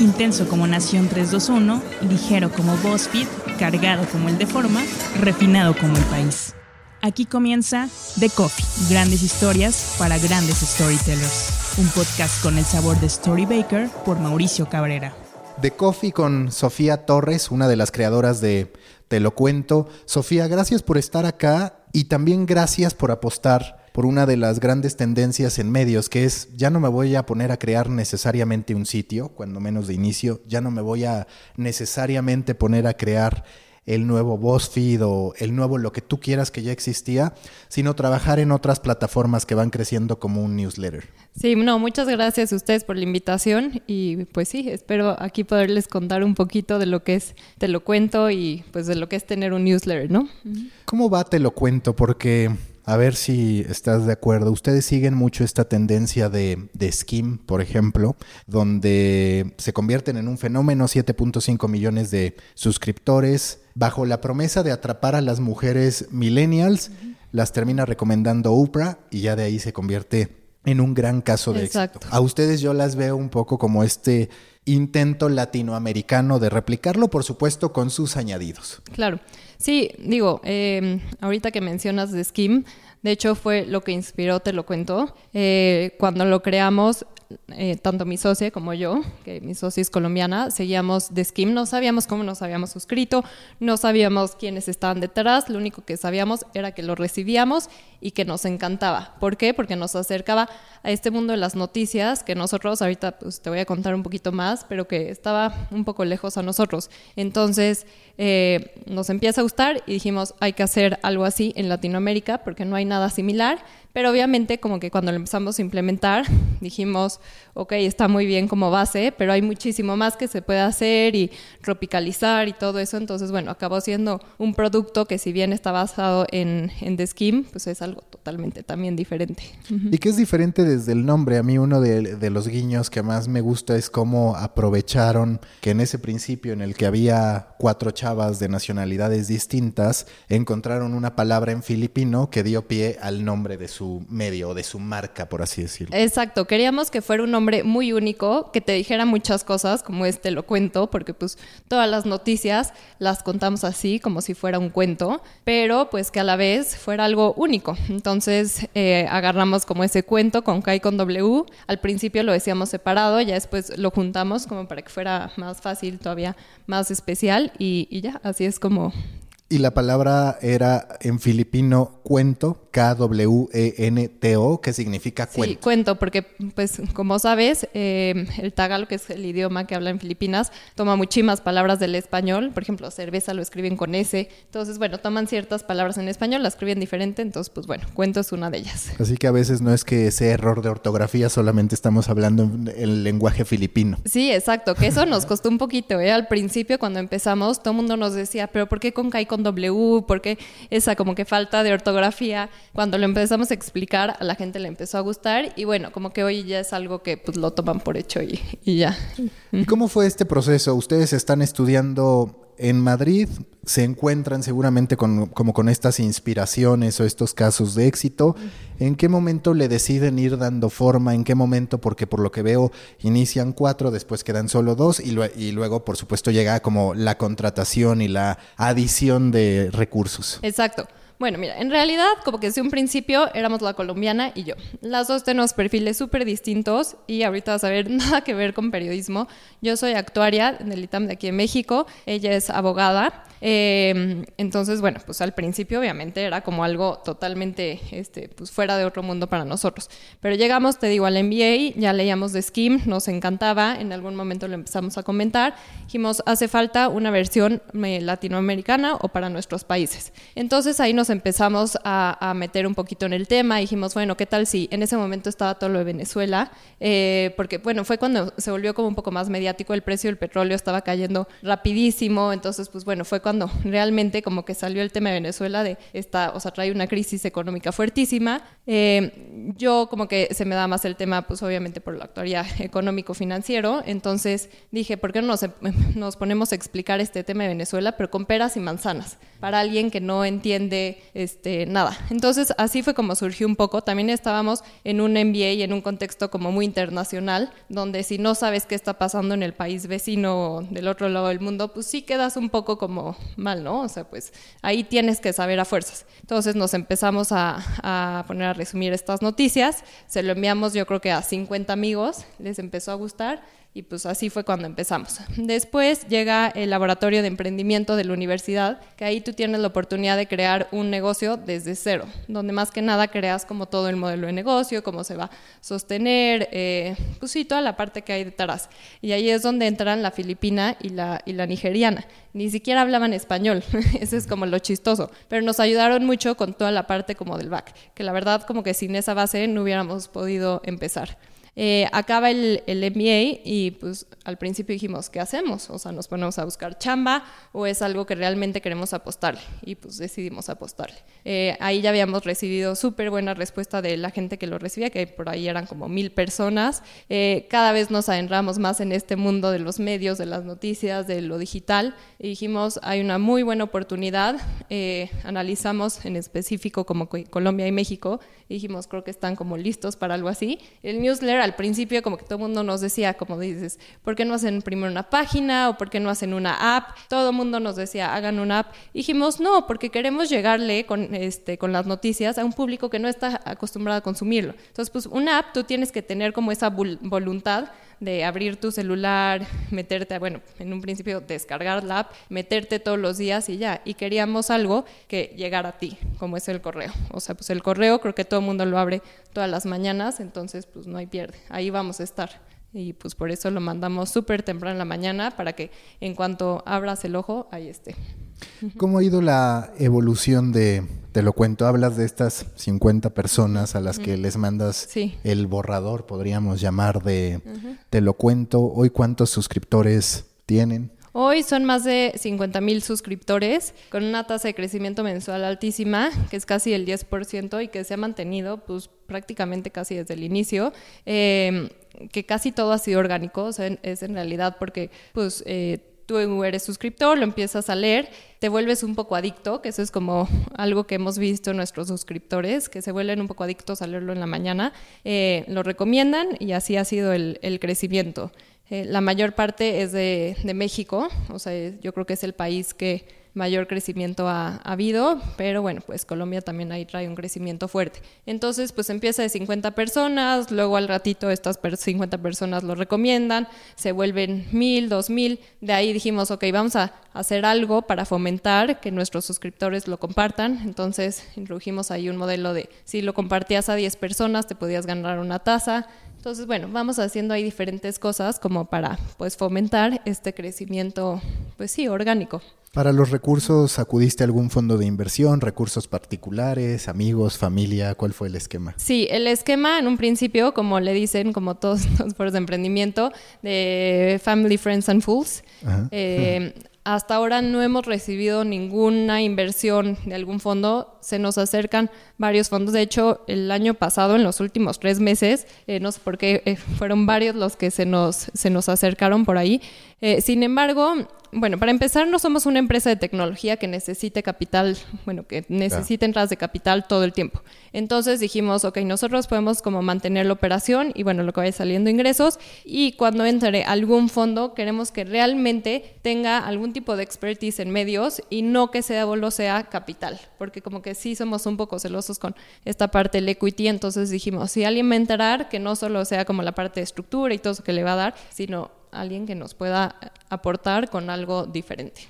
Intenso como Nación 321, ligero como BuzzFeed, cargado como el de Forma, refinado como el país. Aquí comienza The Coffee, grandes historias para grandes storytellers. Un podcast con el sabor de Story Baker por Mauricio Cabrera. The Coffee con Sofía Torres, una de las creadoras de Te lo cuento. Sofía, gracias por estar acá y también gracias por apostar por una de las grandes tendencias en medios, que es ya no me voy a poner a crear necesariamente un sitio, cuando menos de inicio, ya no me voy a necesariamente poner a crear el nuevo BuzzFeed o el nuevo lo que tú quieras que ya existía, sino trabajar en otras plataformas que van creciendo como un newsletter. Sí, no, muchas gracias a ustedes por la invitación y pues sí, espero aquí poderles contar un poquito de lo que es Te lo cuento y pues de lo que es tener un newsletter, ¿no? ¿Cómo va Te lo cuento? Porque a ver si estás de acuerdo. Ustedes siguen mucho esta tendencia de, de Skim, por ejemplo, donde se convierten en un fenómeno, 7.5 millones de suscriptores, bajo la promesa de atrapar a las mujeres millennials, las termina recomendando Oprah y ya de ahí se convierte en un gran caso de Exacto. éxito. A ustedes yo las veo un poco como este intento latinoamericano de replicarlo, por supuesto, con sus añadidos. Claro. Sí, digo, eh, ahorita que mencionas de Skim, de hecho fue lo que inspiró, te lo cuento. Eh, cuando lo creamos, eh, tanto mi socia como yo, que mi socia es colombiana, seguíamos de Skim, no sabíamos cómo nos habíamos suscrito, no sabíamos quiénes estaban detrás, lo único que sabíamos era que lo recibíamos y que nos encantaba. ¿Por qué? Porque nos acercaba a este mundo de las noticias que nosotros, ahorita pues, te voy a contar un poquito más, pero que estaba un poco lejos a nosotros. Entonces eh, nos empieza a gustar y dijimos, hay que hacer algo así en Latinoamérica porque no hay nada similar. Pero obviamente como que cuando lo empezamos a implementar dijimos, ok, está muy bien como base, pero hay muchísimo más que se puede hacer y tropicalizar y todo eso. Entonces, bueno, acabó siendo un producto que si bien está basado en, en The Skim, pues es algo totalmente también diferente. Y que es diferente desde el nombre. A mí uno de, de, los guiños que más me gusta es cómo aprovecharon que en ese principio en el que había cuatro chavas de nacionalidades distintas, encontraron una palabra en filipino que dio pie al nombre de su medio o de su marca, por así decirlo. Exacto, queríamos que fuera un nombre muy único, que te dijera muchas cosas, como este lo cuento, porque pues todas las noticias las contamos así, como si fuera un cuento, pero pues que a la vez fuera algo único. Entonces eh, agarramos como ese cuento con K y con W, al principio lo decíamos separado, ya después lo juntamos como para que fuera más fácil, todavía más especial y ya, así es como y la palabra era en filipino cuento, K-W-E-N-T-O, que significa cuento. Sí, cuento, porque pues como sabes, eh, el tagalo, que es el idioma que habla en Filipinas, toma muchísimas palabras del español. Por ejemplo, cerveza lo escriben con S. Entonces, bueno, toman ciertas palabras en español, las escriben diferente. Entonces, pues bueno, cuento es una de ellas. Así que a veces no es que sea error de ortografía, solamente estamos hablando en el lenguaje filipino. Sí, exacto, que eso nos costó un poquito. ¿eh? Al principio, cuando empezamos, todo el mundo nos decía, pero ¿por qué con K y con W? ¿Por qué esa como que falta de ortografía? Cuando lo empezamos a explicar, a la gente le empezó a gustar y bueno, como que hoy ya es algo que pues lo toman por hecho y, y ya. ¿Y cómo fue este proceso? Ustedes están estudiando en Madrid, se encuentran seguramente con, como con estas inspiraciones o estos casos de éxito. ¿En qué momento le deciden ir dando forma? ¿En qué momento? Porque por lo que veo inician cuatro, después quedan solo dos y, lo, y luego por supuesto llega como la contratación y la adición de recursos. Exacto. Bueno, mira, en realidad, como que desde un principio éramos la colombiana y yo. Las dos tenemos perfiles súper distintos y ahorita vas a ver nada que ver con periodismo. Yo soy actuaria en el ITAM de aquí en México, ella es abogada. Eh, entonces, bueno, pues al principio obviamente era como algo totalmente este, pues fuera de otro mundo para nosotros. Pero llegamos, te digo, al MBA, ya leíamos de Skim, nos encantaba, en algún momento lo empezamos a comentar. Dijimos, hace falta una versión eh, latinoamericana o para nuestros países. Entonces ahí nos empezamos a, meter un poquito en el tema. Dijimos, bueno, ¿qué tal si en ese momento estaba todo lo de Venezuela? Eh, porque, bueno, fue cuando se volvió como un poco más mediático, el precio del petróleo estaba cayendo rapidísimo. Entonces, pues bueno, fue cuando realmente como que salió el tema de Venezuela de esta, o sea, trae una crisis económica fuertísima. Eh, yo como que se me da más el tema, pues obviamente por la actualidad económico-financiero. Entonces dije, ¿por qué no nos, nos ponemos a explicar este tema de Venezuela, pero con peras y manzanas? Para alguien que no entiende este, nada. Entonces así fue como surgió un poco. También estábamos en un MBA y en un contexto como muy internacional, donde si no sabes qué está pasando en el país vecino del otro lado del mundo, pues sí quedas un poco como mal, ¿no? O sea, pues ahí tienes que saber a fuerzas. Entonces nos empezamos a, a poner a resumir estas noticias, se lo enviamos yo creo que a 50 amigos, les empezó a gustar y pues así fue cuando empezamos. Después llega el laboratorio de emprendimiento de la universidad, que ahí tú tienes la oportunidad de crear un negocio desde cero, donde más que nada creas como todo el modelo de negocio, cómo se va a sostener, eh, pues sí, toda la parte que hay detrás. Y ahí es donde entran la filipina y la, y la nigeriana. Ni siquiera hablaban español, eso es como lo chistoso, pero nos ayudaron mucho con toda la parte como del back, que la verdad como que sin esa base no hubiéramos podido empezar. Eh, acaba el, el, MBA y pues al principio dijimos, ¿qué hacemos? O sea, nos ponemos a buscar chamba o es algo que realmente queremos apostarle y pues decidimos apostarle. Eh, ahí ya habíamos recibido súper buena respuesta de la gente que lo recibía, que por ahí eran como mil personas. Eh, cada vez nos adentramos más en este mundo de los medios, de las noticias, de lo digital y dijimos, hay una muy buena oportunidad. analizamos en específico como Colombia y México dijimos, creo que están como listos para algo así. El newsletter al principio como que todo el mundo nos decía, como dices, ¿por qué no hacen primero una página o por qué no hacen una app? Todo el mundo nos decía, hagan una app. dijimos, no, porque queremos llegarle con, este, con las noticias a un público que no está acostumbrado a consumirlo. Entonces, pues una app tú tienes que tener como esa voluntad de abrir tu celular, meterte, bueno, en un principio descargar la app, meterte todos los días y ya. Y queríamos algo que llegara a ti, como es el correo. O sea, pues el correo creo que todo el mundo lo abre todas las mañanas, entonces pues no hay pierde. Ahí vamos a estar. Y pues por eso lo mandamos súper temprano en la mañana para que en cuanto abras el ojo, ahí esté. ¿Cómo ha ido la evolución de Te lo cuento? Hablas de estas 50 personas a las que les mandas el borrador, podríamos llamar, de Te lo cuento. ¿Hoy cuántos suscriptores tienen? Hoy son más de 50 mil suscriptores, con una tasa de crecimiento mensual altísima, que es casi el 10% y que se ha mantenido pues, prácticamente casi desde el inicio. Eh, que casi todo ha sido orgánico, o sea, es en realidad porque pues eh, tú eres suscriptor, lo empiezas a leer, te vuelves un poco adicto, que eso es como algo que hemos visto nuestros suscriptores, que se vuelven un poco adictos a leerlo en la mañana, eh, lo recomiendan y así ha sido el, crecimiento. Eh, la mayor parte es de México, o sea, yo creo que es el país que mayor crecimiento ha, habido, pero bueno, pues Colombia también ahí trae un crecimiento fuerte. Entonces, pues empieza de 50 personas, luego al ratito estas 50 personas lo recomiendan, se vuelven mil, dos mil, de ahí dijimos, ok, vamos a hacer algo para fomentar que nuestros suscriptores lo compartan, entonces introdujimos ahí un modelo de si lo compartías a 10 personas te podías ganar una tasa, entonces, bueno, vamos haciendo ahí diferentes cosas como para pues fomentar este crecimiento, pues sí, orgánico. Para los recursos, ¿acudiste a algún fondo de inversión, recursos particulares, amigos, familia? ¿Cuál fue el esquema? Sí, el esquema en un principio, como le dicen, como todos los foros de emprendimiento, de Family, Friends and Fools. Eh, hasta ahora no hemos recibido ninguna inversión de algún fondo. Se nos acercan varios fondos. De hecho, el año pasado, en los últimos tres meses, eh, no sé por qué, eh, fueron varios los que se nos, se nos acercaron por ahí. Eh, sin embargo, bueno, para empezar, no somos una empresa de tecnología que necesite capital, bueno, que necesite entradas de capital todo el tiempo. Entonces dijimos, ok, nosotros podemos como mantener la operación y bueno, lo que vaya saliendo ingresos y cuando entre algún fondo queremos que realmente tenga algún tipo de expertise en medios y no que sea solo sea capital, porque como que sí somos un poco celosos con esta parte del equity, entonces dijimos, si alguien va a entrar, que no solo sea como la parte de estructura y todo eso que le va a dar, sino alguien que nos pueda aportar con algo diferente.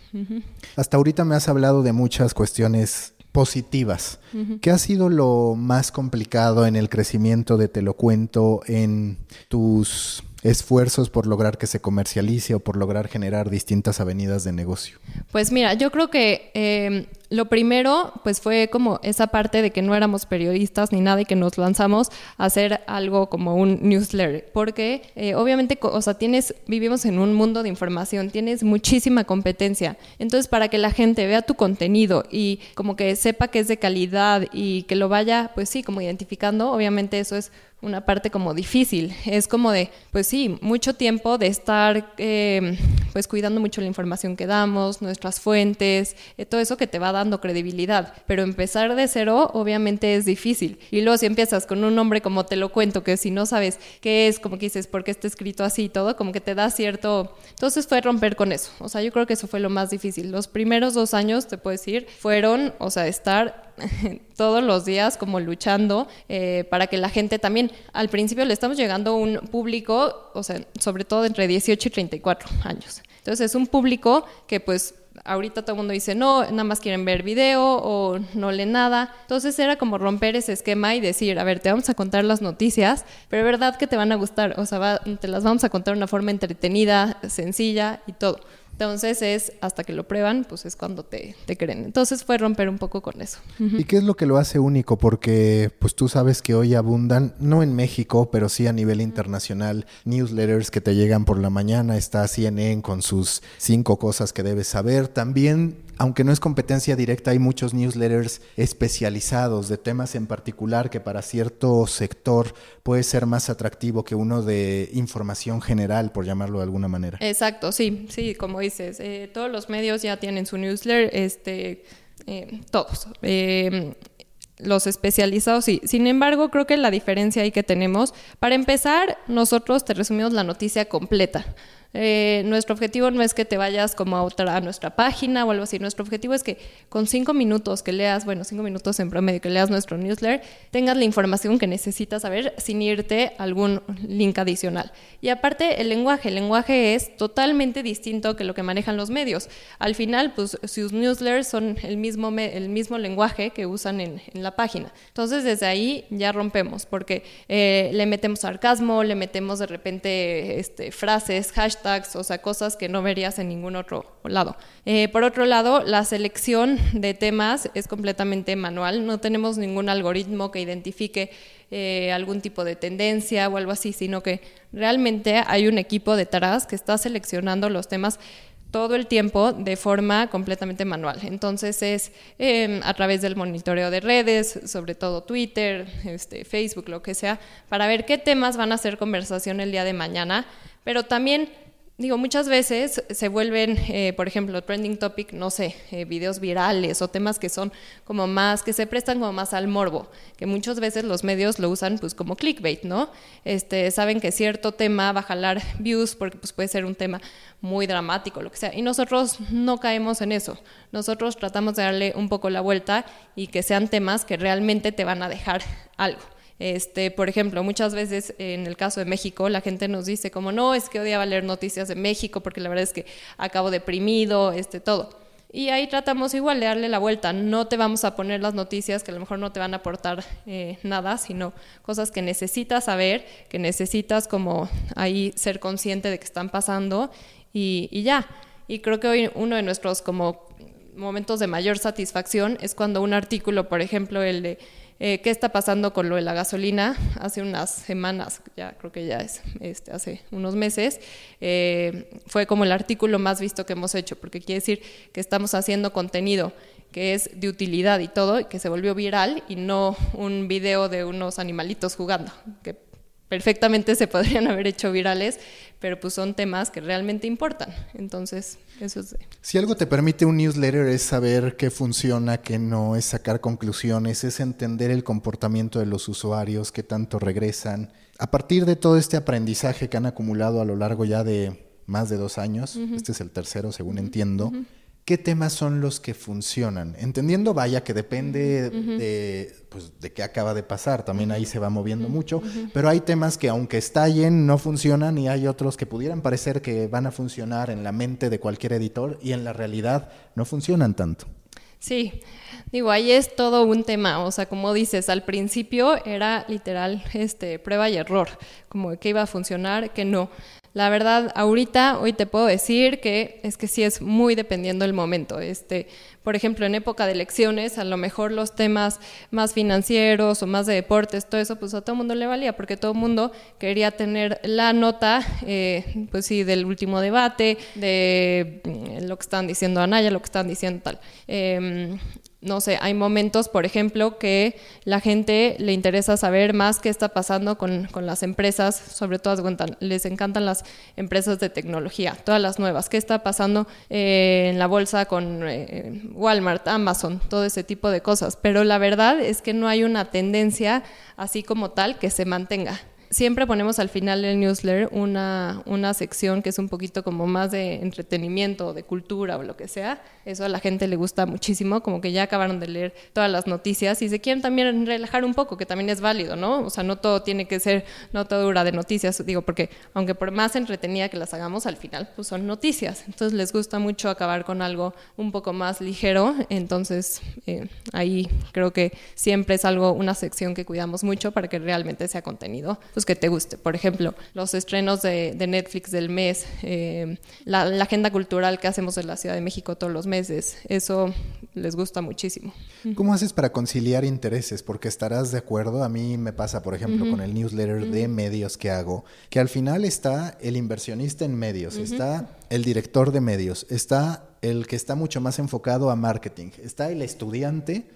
Hasta ahorita me has hablado de muchas cuestiones positivas. ¿Qué ha sido lo más complicado en el crecimiento de Te lo cuento en tus esfuerzos por lograr que se comercialice o por lograr generar distintas avenidas de negocio? Pues mira, yo creo que em, lo primero, pues fue como esa parte de que no éramos periodistas ni nada y que nos lanzamos a hacer algo como un newsletter, porque eh, obviamente, o sea, tienes, vivimos en un mundo de información, tienes muchísima competencia, entonces para que la gente vea tu contenido y como que sepa que es de calidad y que lo vaya, pues sí, como identificando, obviamente eso es una parte como difícil. Es como de, pues sí, mucho tiempo de estar eh, pues cuidando mucho la información que damos, nuestras fuentes, eh, todo eso que te va dando credibilidad. Pero empezar de cero obviamente es difícil. Y luego si empiezas con un nombre como te lo cuento, que si no sabes qué es, como dices, por qué está escrito así y todo, como que te da cierto... Entonces fue romper con eso. O sea, yo creo que eso fue lo más difícil. Los primeros dos años, te puedo decir, fueron, o sea, estar todos los días como luchando eh, para que la gente también, al principio le estamos llegando a un público, o sea, sobre todo entre 18 y 34 años. Entonces es un público que pues ahorita todo el mundo dice, no, nada más quieren ver video o no leen nada. Entonces era como romper ese esquema y decir, a ver, te vamos a contar las noticias, pero es verdad que te van a gustar, o sea, te las vamos a contar de una forma entretenida, sencilla y todo. Entonces es hasta que lo prueban, pues es cuando te, te creen. Entonces fue romper un poco con eso. ¿Y qué es lo que lo hace único? Porque pues tú sabes que hoy abundan, no en México, pero sí a nivel internacional, newsletters que te llegan por la mañana. Está CNN con sus cinco cosas que debes saber. También aunque no es competencia directa, hay muchos newsletters especializados de temas en particular que para cierto sector puede ser más atractivo que uno de información general, por llamarlo de alguna manera. Exacto, sí, sí, como dices, eh, todos los medios ya tienen su newsletter, este, eh, todos. Eh, los especializados, sí. Sin embargo, creo que la diferencia ahí que tenemos, para empezar, nosotros te resumimos la noticia completa. Eh, nuestro objetivo no es que te vayas como a otra a nuestra página o algo así. Nuestro objetivo es que con cinco minutos que leas, bueno, cinco minutos en promedio que leas nuestro newsletter, tengas la información que necesitas saber sin irte a algún link adicional. Y aparte, el lenguaje. El lenguaje es totalmente distinto que lo que manejan los medios. Al final, pues sus newsletters son el mismo, el mismo lenguaje que usan en, la página. Entonces, desde ahí ya rompemos, porque eh, le metemos sarcasmo, le metemos de repente este, frases, hashtags o sea, cosas que no verías en ningún otro lado. Eh, por otro lado, la selección de temas es completamente manual, no tenemos ningún algoritmo que identifique eh, algún tipo de tendencia o algo así, sino que realmente hay un equipo detrás que está seleccionando los temas todo el tiempo de forma completamente manual. Entonces es em, a través del monitoreo de redes, sobre todo Twitter, este, Facebook, lo que sea, para ver qué temas van a ser conversación el día de mañana, pero también Digo, muchas veces se vuelven, eh, por ejemplo, trending topic, no sé, eh, videos virales o temas que son como más, que se prestan como más al morbo, que muchas veces los medios lo usan pues como clickbait, ¿no? Este, saben que cierto tema va a jalar views porque pues puede ser un tema muy dramático, lo que sea, y nosotros no caemos en eso. Nosotros tratamos de darle un poco la vuelta y que sean temas que realmente te van a dejar algo. Este, por ejemplo, muchas veces en el caso de México la gente nos dice como no, es que odiaba leer noticias de México porque la verdad es que acabo deprimido, este, todo. Y ahí tratamos igual de darle la vuelta. No te vamos a poner las noticias que a lo mejor no te van a aportar eh, nada, sino cosas que necesitas saber, que necesitas como ahí ser consciente de que están pasando y, y ya. Y creo que hoy uno de nuestros como momentos de mayor satisfacción es cuando un artículo, por ejemplo, el de eh, qué está pasando con lo de la gasolina. Hace unas semanas, ya creo que ya es este, hace unos meses, eh, fue como el artículo más visto que hemos hecho, porque quiere decir que estamos haciendo contenido que es de utilidad y todo, y que se volvió viral y no un video de unos animalitos jugando, perfectamente se podrían haber hecho virales, pero pues son temas que realmente importan. Entonces, eso es... Si algo te permite un newsletter es saber qué funciona, qué no, es sacar conclusiones, es entender el comportamiento de los usuarios, qué tanto regresan. A partir de todo este aprendizaje que han acumulado a lo largo ya de más de dos años, este es el tercero según entiendo, qué temas son los que funcionan. Entendiendo, vaya, que depende de, pues, de qué acaba de pasar, también ahí se va moviendo mucho, pero hay temas que aunque estallen no funcionan y hay otros que pudieran parecer que van a funcionar en la mente de cualquier editor y en la realidad no funcionan tanto. Sí, digo, ahí es todo un tema, o sea, como dices, al principio era literal este, prueba y error, como que iba a funcionar, que no. La verdad, ahorita, hoy te puedo decir que es que sí es muy dependiendo del momento. Este, por ejemplo, en época de elecciones, a lo mejor los temas más financieros o más de deportes, todo eso, pues a todo el mundo le valía, porque todo el mundo quería tener la nota, eh, pues sí, del último debate, de mm, lo que están diciendo Anaya, lo que están diciendo tal. Em, no sé, hay momentos, por ejemplo, que la gente le interesa saber más qué está pasando con, las empresas, sobre todo les encantan las empresas de tecnología, todas las nuevas, qué está pasando eh, en la bolsa con eh, Walmart, Amazon, todo ese tipo de cosas. Pero la verdad es que no hay una tendencia así como tal que se mantenga siempre ponemos al final del newsletter una, una sección que es un poquito como más de entretenimiento, de cultura o lo que sea. Eso a la gente le gusta muchísimo, como que ya acabaron de leer todas las noticias y se quieren también relajar un poco, que también es válido, ¿no? O sea, no todo tiene que ser notadura de noticias, digo, porque aunque por más entretenida que las hagamos, al final pues son noticias. Entonces les gusta mucho acabar con algo un poco más ligero, entonces eh, ahí creo que siempre es algo, una sección que cuidamos mucho para que realmente sea contenido pues, que te guste. Por ejemplo, los estrenos de, Netflix del mes, eh, la, agenda cultural que hacemos en la Ciudad de México todos los meses, eso les gusta muchísimo. ¿Cómo haces para conciliar intereses? Porque estarás de acuerdo, a mí me pasa, por ejemplo, con el newsletter de medios que hago, que al final está el inversionista en medios, está el director de medios, está el que está mucho más enfocado a marketing, está el estudiante,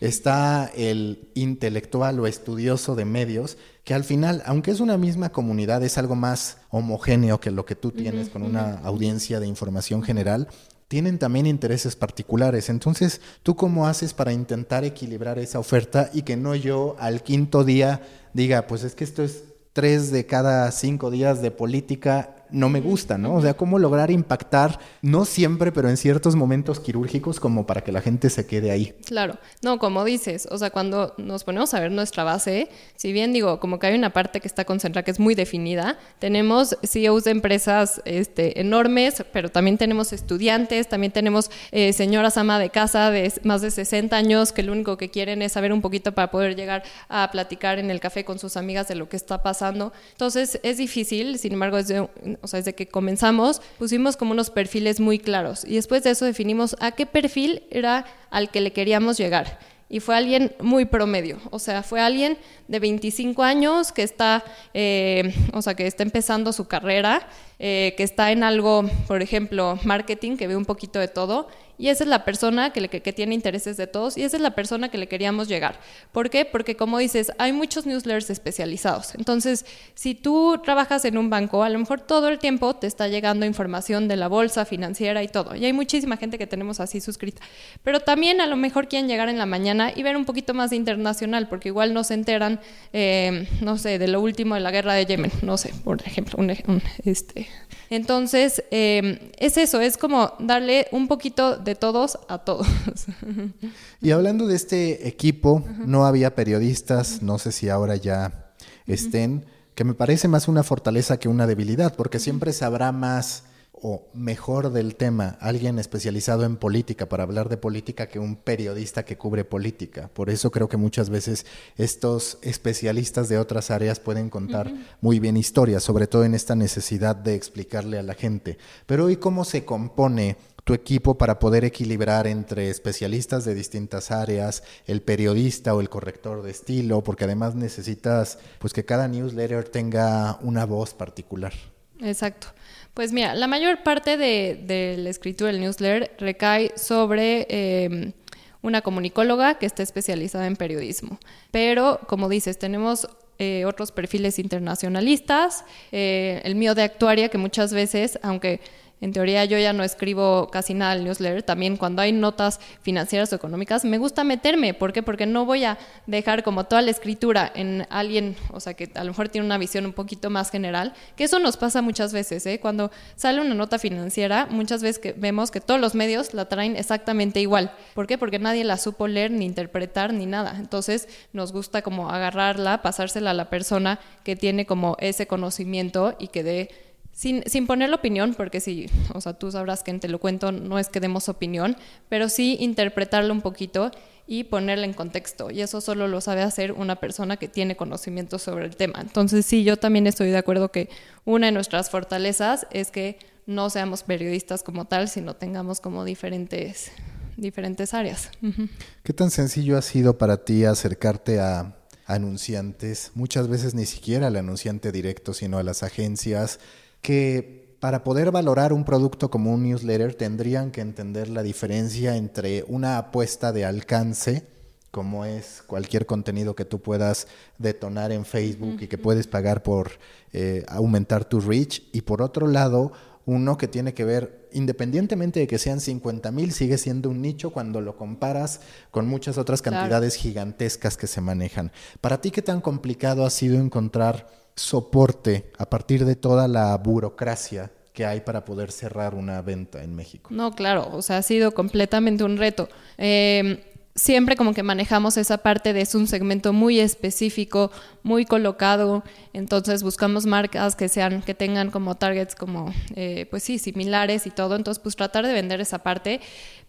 está el intelectual o estudioso de medios, que al final, aunque es una misma comunidad, es algo más homogéneo que lo que tú tienes con una audiencia de información general, tienen también intereses particulares. Entonces, ¿tú cómo haces para intentar equilibrar esa oferta y que no yo al quinto día diga, pues es que esto es tres de cada cinco días de política no me gusta, ¿no? O sea, cómo lograr impactar, no siempre, pero en ciertos momentos quirúrgicos como para que la gente se quede ahí. Claro, no, como dices, o sea, cuando nos ponemos a ver nuestra base, si bien digo, como que hay una parte que está concentrada, que es muy definida, tenemos CEOs de empresas este, enormes, pero también tenemos estudiantes, también tenemos eh, señoras ama de casa de más de 60 años que lo único que quieren es saber un poquito para poder llegar a platicar en el café con sus amigas de lo que está pasando. Entonces, es difícil, sin embargo, es de, o sea, desde que comenzamos, pusimos como unos perfiles muy claros y después de eso definimos a qué perfil era al que le queríamos llegar. Y fue alguien muy promedio, o sea, fue alguien de 25 años que está, eh, o sea, que está empezando su carrera, eh, que está en algo, por ejemplo, marketing, que ve un poquito de todo y esa es la persona que, que, tiene intereses de todos y esa es la persona que le queríamos llegar. ¿Por qué? Porque como dices, hay muchos newsletters especializados. Entonces, si tú trabajas en un banco, a lo mejor todo el tiempo te está llegando información de la bolsa financiera y todo. Y hay muchísima gente que tenemos así suscrita. Pero también a lo mejor quieren llegar en la mañana y ver un poquito más de internacional, porque igual no se enteran, eh, no sé, de lo último de la guerra de Yemen, no sé, por ejemplo, un, este. Entonces, eh, es eso, es como darle un poquito de todos a todos. Y hablando de este equipo, no había periodistas, no sé si ahora ya estén, que me parece más una fortaleza que una debilidad, porque siempre sabrá más o mejor del tema alguien especializado en política para hablar de política que un periodista que cubre política. Por eso creo que muchas veces estos especialistas de otras áreas pueden contar muy bien historias, sobre todo en esta necesidad de explicarle a la gente. Pero hoy cómo se compone tu equipo para poder equilibrar entre especialistas de distintas áreas, el periodista o el corrector de estilo, porque además necesitas pues que cada newsletter tenga una voz particular. Exacto. Pues mira, la mayor parte de, la escritura del newsletter recae sobre em, una comunicóloga que está especializada en periodismo. Pero, como dices, tenemos eh, otros perfiles internacionalistas, eh, el mío de actuaria, que muchas veces, aunque en teoría yo ya no escribo casi nada al newsletter. También cuando hay notas financieras o económicas, me gusta meterme. ¿Por qué? Porque no voy a dejar como toda la escritura en alguien, o sea, que a lo mejor tiene una visión un poquito más general, que eso nos pasa muchas veces. ¿eh? Cuando sale una nota financiera, muchas veces que vemos que todos los medios la traen exactamente igual. ¿Por qué? Porque nadie la supo leer, ni interpretar, ni nada. Entonces nos gusta como agarrarla, pasársela a la persona que tiene como ese conocimiento y que dé sin, sin poner la opinión, porque sí, o sea, tú sabrás que Te lo cuento no es que demos opinión, pero sí interpretarlo un poquito y ponerla en contexto. Y eso solo lo sabe hacer una persona que tiene conocimiento sobre el tema. Entonces, sí, yo también estoy de acuerdo que una de nuestras fortalezas es que no seamos periodistas como tal, sino tengamos como diferentes, diferentes áreas. ¿Qué tan sencillo ha sido para ti acercarte a anunciantes? Muchas veces ni siquiera al anunciante directo, sino a las agencias que para poder valorar un producto como un newsletter tendrían que entender la diferencia entre una apuesta de alcance, como es cualquier contenido que tú puedas detonar en Facebook y que puedes pagar por eh, aumentar tu reach, y por otro lado, uno que tiene que ver, independientemente de que sean 50 mil, sigue siendo un nicho cuando lo comparas con muchas otras cantidades gigantescas que se manejan. Para ti, ¿qué tan complicado ha sido encontrar soporte a partir de toda la burocracia que hay para poder cerrar una venta en México? No, claro, o sea, ha sido completamente un reto. Eh, siempre como que manejamos esa parte de es un segmento muy específico, muy colocado, entonces buscamos marcas que sean, que tengan como targets como, eh, pues sí, similares y todo, entonces pues tratar de vender esa parte,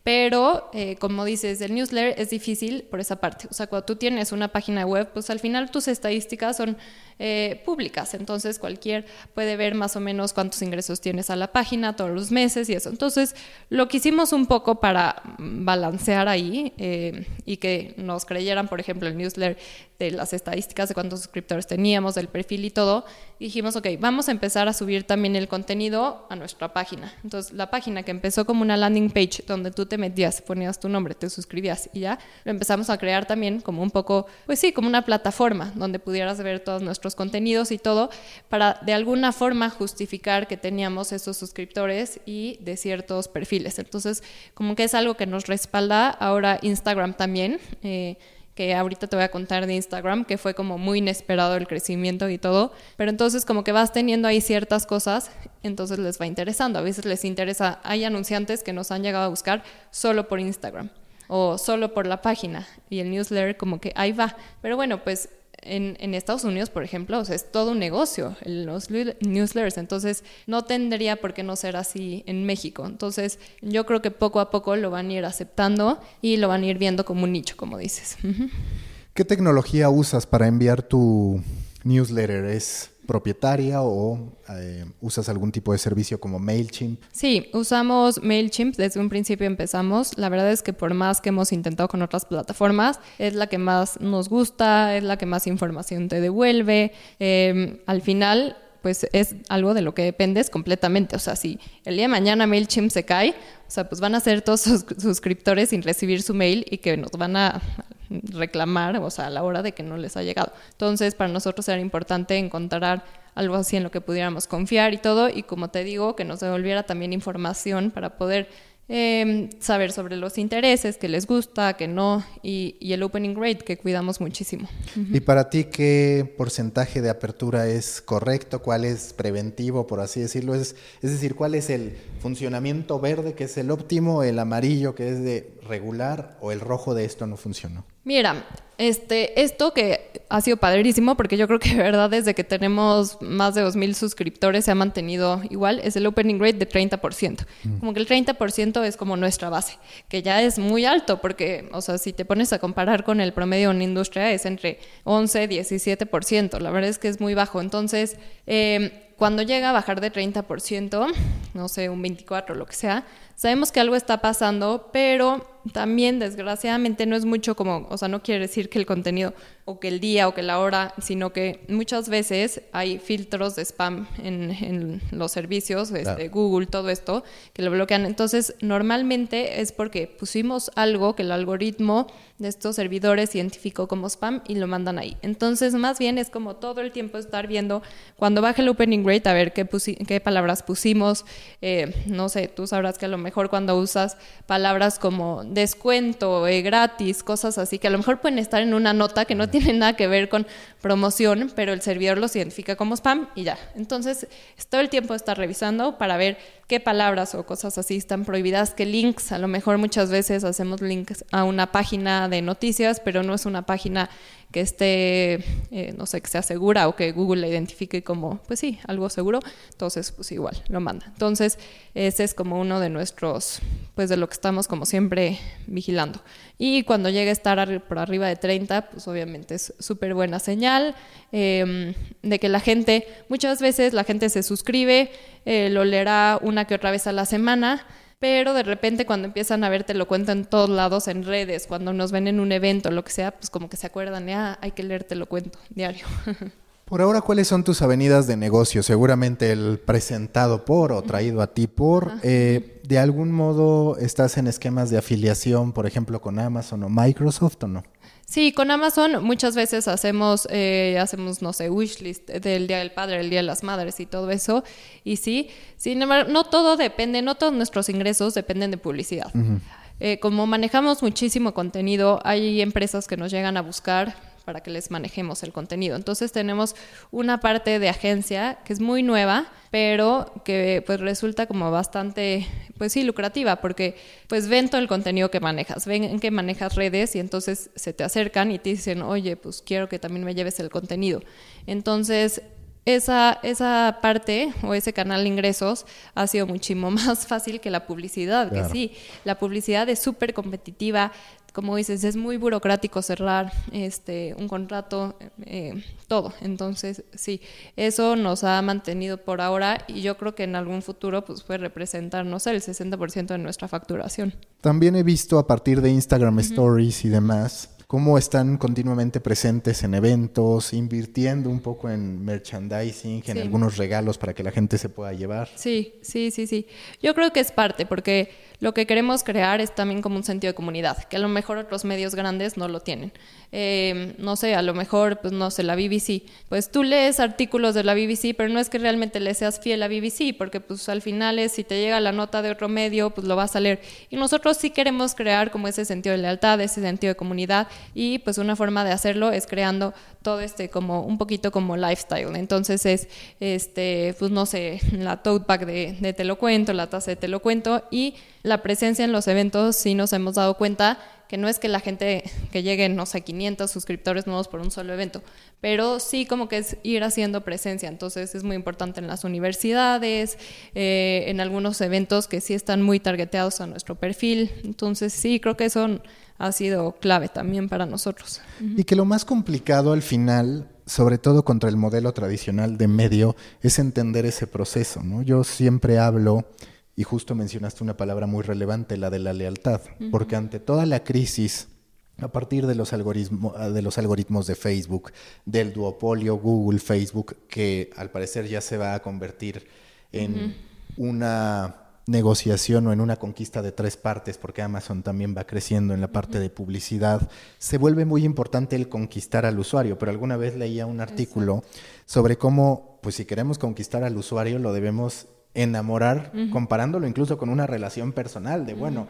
pero eh, como dices, el newsletter es difícil por esa parte, o sea, cuando tú tienes una página web, pues al final tus estadísticas son eh, públicas, entonces cualquier puede ver más o menos cuántos ingresos tienes a la página todos los meses y eso, entonces lo que hicimos un poco para balancear ahí y que nos creyeran, por ejemplo, el newsletter de las estadísticas de cuántos suscriptores teníamos, del perfil y todo, dijimos, ok, vamos a empezar a subir también el contenido a nuestra página. Entonces, la página que empezó como una landing page donde tú te metías, ponías tu nombre, te suscribías y ya, lo empezamos a crear también como un poco, pues sí, como una plataforma donde pudieras ver todos nuestros contenidos y todo, para de alguna forma justificar que teníamos esos suscriptores y de ciertos perfiles. Entonces, como que es algo que nos respalda ahora Instagram también. Eh, que ahorita te voy a contar de Instagram, que fue como muy inesperado el crecimiento y todo, pero entonces como que vas teniendo ahí ciertas cosas, entonces les va interesando, a veces les interesa, hay anunciantes que nos han llegado a buscar solo por Instagram o solo por la página y el newsletter como que ahí va, pero bueno, pues en, Estados Unidos, por ejemplo, es todo un negocio, los newsletters, entonces no tendría por qué no ser así en México. Entonces yo creo que poco a poco lo van a ir aceptando y lo van a ir viendo como un nicho, como dices. ¿Qué tecnología usas para enviar tu newsletter? ¿Es propietaria o eh, usas algún tipo de servicio como MailChimp? Sí, usamos MailChimp. Desde un principio empezamos. La verdad es que por más que hemos intentado con otras plataformas, es la que más nos gusta, es la que más información te devuelve. Em, al final, pues es algo de lo que dependes completamente. O sea, si el día de mañana MailChimp se cae, o sea, pues van a ser todos sus suscriptores sin recibir su mail y que nos van a reclamar, o sea, a la hora de que no les ha llegado. Entonces, para nosotros era importante encontrar algo así en lo que pudiéramos confiar y todo, y como te digo, que nos devolviera también información para poder Em, saber sobre los intereses, que les gusta, que no, y, el opening rate, que cuidamos muchísimo. ¿Y para ti qué porcentaje de apertura es correcto? ¿Cuál es preventivo, por así decirlo? Es, es decir, ¿cuál es el funcionamiento verde, que es el óptimo, el amarillo, que es de regular, o el rojo de esto no funcionó? Mira, este, esto que ha sido padrísimo, porque yo creo que de verdad desde que tenemos más de 2.000 suscriptores se ha mantenido igual, es el opening rate de 30%. Mm. Como que el 30% es como nuestra base, que ya es muy alto, porque, o sea, si te pones a comparar con el promedio en industria es entre 11, 17%, la verdad es que es muy bajo. Entonces, eh, cuando llega a bajar de 30%, no sé, un 24, lo que sea, sabemos que algo está pasando, pero también desgraciadamente no es mucho como, o sea, no quiere decir que el contenido o que el día o que la hora, sino que muchas veces hay filtros de spam en, los servicios, este, Google, todo esto, que lo bloquean. Entonces, normalmente es porque pusimos algo que el algoritmo de estos servidores identificó como spam y lo mandan ahí. Entonces, más bien es como todo el tiempo estar viendo cuando baje el opening rate, a ver qué, qué palabras pusimos. Eh, no sé, tú sabrás que a lo mejor cuando usas palabras como descuento, eh, gratis, cosas así, que a lo mejor pueden estar en una nota que no tiene nada que ver con promoción, pero el servidor los identifica como spam y ya. Entonces, todo el tiempo está revisando para ver qué palabras o cosas así están prohibidas, qué links, a lo mejor muchas veces hacemos links a una página de noticias, pero no es una página que esté, eh, no sé, que sea segura o que Google la identifique como, pues sí, algo seguro, entonces pues igual lo manda. Entonces ese es como uno de nuestros, pues de lo que estamos como siempre vigilando. Y cuando llegue a estar por arriba de 30, pues obviamente es súper buena señal em, de que la gente, muchas veces la gente se suscribe, eh, lo leerá una que otra vez a la semana, pero de repente cuando empiezan a ver te lo cuento en todos lados, en redes, cuando nos ven en un evento, lo que sea, pues como que se acuerdan, ah, hay que leerte lo cuento diario. Por ahora, ¿cuáles son tus avenidas de negocio? Seguramente el presentado por o traído a ti por. Eh, ¿De algún modo estás en esquemas de afiliación, por ejemplo, con Amazon o Microsoft o no? Sí, con Amazon muchas veces hacemos, eh, hacemos, no sé, wishlist del Día del Padre, el Día de las Madres y todo eso. Y sí, sin embargo, no todo depende, no todos nuestros ingresos dependen de publicidad. Eh, como manejamos muchísimo contenido, hay empresas que nos llegan a buscar para que les manejemos el contenido. Entonces tenemos una parte de agencia que es muy nueva, pero que pues resulta como bastante, pues sí, lucrativa, porque pues ven todo el contenido que manejas, ven que manejas redes y entonces se te acercan y te dicen, oye, pues quiero que también me lleves el contenido. Entonces esa, esa parte o ese canal de ingresos ha sido muchísimo más fácil que la publicidad, que sí, la publicidad es súper competitiva, como dices, es muy burocrático cerrar este un contrato, eh, todo. Entonces, sí, eso nos ha mantenido por ahora y yo creo que en algún futuro pues puede representar, no sé, el 60% de nuestra facturación. También he visto a partir de Instagram Stories y demás cómo están continuamente presentes en eventos, invirtiendo un poco en merchandising, en algunos regalos para que la gente se pueda llevar. Sí, sí, sí, sí. Yo creo que es parte, porque lo que queremos crear es también como un sentido de comunidad, que a lo mejor otros medios grandes no lo tienen. Eh, no sé, a lo mejor, pues no sé, la BBC. Pues tú lees artículos de la BBC, pero no es que realmente le seas fiel a BBC, porque pues al final es si te llega la nota de otro medio, pues lo vas a leer. Y nosotros sí queremos crear como ese sentido de lealtad, ese sentido de comunidad, y pues una forma de hacerlo es creando todo este como un poquito como lifestyle. Entonces es, este, pues no sé, la tote bag de, de Te lo cuento, la taza de Te lo cuento, y la presencia en los eventos sí nos hemos dado cuenta que no es que la gente que lleguen, no sé, 500 suscriptores nuevos por un solo evento, pero sí como que es ir haciendo presencia. Entonces es muy importante en las universidades, eh, en algunos eventos que sí están muy targeteados a nuestro perfil. Entonces sí, creo que eso ha sido clave también para nosotros. Y que lo más complicado al final sobre todo contra el modelo tradicional de medio, es entender ese proceso, ¿no? Yo siempre hablo y justo mencionaste una palabra muy relevante, la de la lealtad, porque ante toda la crisis, a partir de los, algoritmos, de los algoritmos de Facebook, del duopolio Google, Facebook, que al parecer ya se va a convertir en una negociación o en una conquista de tres partes, porque Amazon también va creciendo en la parte de publicidad, se vuelve muy importante el conquistar al usuario. Pero alguna vez leía un artículo sobre cómo, pues si queremos conquistar al usuario, lo debemos enamorar, comparándolo incluso con una relación personal, de bueno,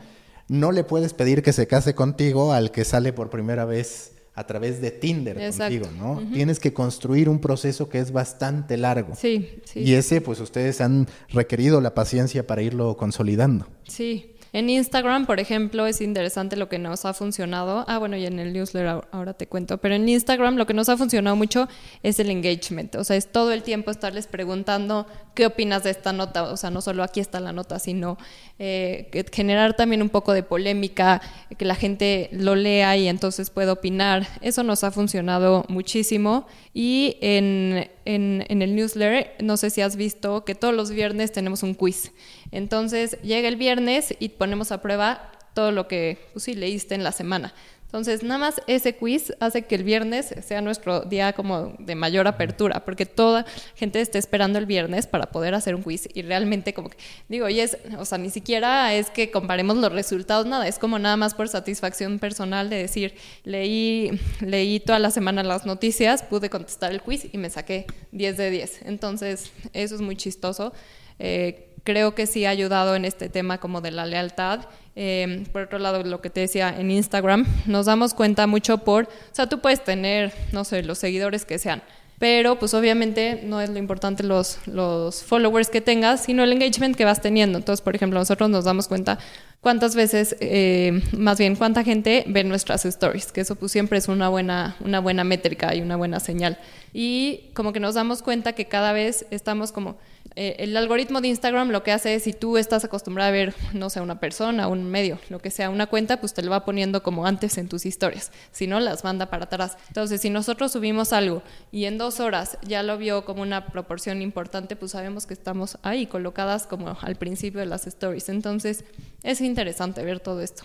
no le puedes pedir que se case contigo al que sale por primera vez a través de Tinder contigo, ¿no? Tienes que construir un proceso que es bastante largo. Sí, sí. Y ese, pues ustedes han requerido la paciencia para irlo consolidando. Sí. En Instagram, por ejemplo, es interesante lo que nos ha funcionado. Ah, bueno, y en el newsletter ahora te cuento. Pero en Instagram lo que nos ha funcionado mucho es el engagement. O sea, es todo el tiempo estarles preguntando qué opinas de esta nota. O sea, no solo aquí está la nota, sino eh, generar también un poco de polémica, que la gente lo lea y entonces pueda opinar. Eso nos ha funcionado muchísimo. Y en, en, en el newsletter, no sé si has visto que todos los viernes tenemos un quiz. Entonces llega el viernes y ponemos a prueba todo lo que pues sí, leíste en la semana. Entonces, nada más ese quiz hace que el viernes sea nuestro día como de mayor apertura, porque toda gente está esperando el viernes para poder hacer un quiz y realmente como que, digo, y es, o sea, ni siquiera es que comparemos los resultados, nada, es como nada más por satisfacción personal de decir, leí, leí toda la semana las noticias, pude contestar el quiz y me saqué 10 de 10. Entonces, eso es muy chistoso. Eh, creo que sí ha ayudado en este tema como de la lealtad. Eh, por otro lado, lo que te decía en Instagram, nos damos cuenta mucho por, o sea, tú puedes tener, no sé, los seguidores que sean, pero pues obviamente no es lo importante los, los followers que tengas, sino el engagement que vas teniendo. Entonces, por ejemplo, nosotros nos damos cuenta cuántas veces, eh, más bien cuánta gente ve nuestras stories, que eso pues siempre es una buena, una buena métrica y una buena señal. Y como que nos damos cuenta que cada vez estamos como eh, el algoritmo de Instagram lo que hace es si tú estás acostumbrada a ver, no sé, una persona, un medio, lo que sea, una cuenta, pues te lo va poniendo como antes en tus historias. Si no, las manda para atrás. Entonces, si nosotros subimos algo y en dos horas ya lo vio como una proporción importante, pues sabemos que estamos ahí colocadas como al principio de las stories. Entonces, es interesante ver todo esto.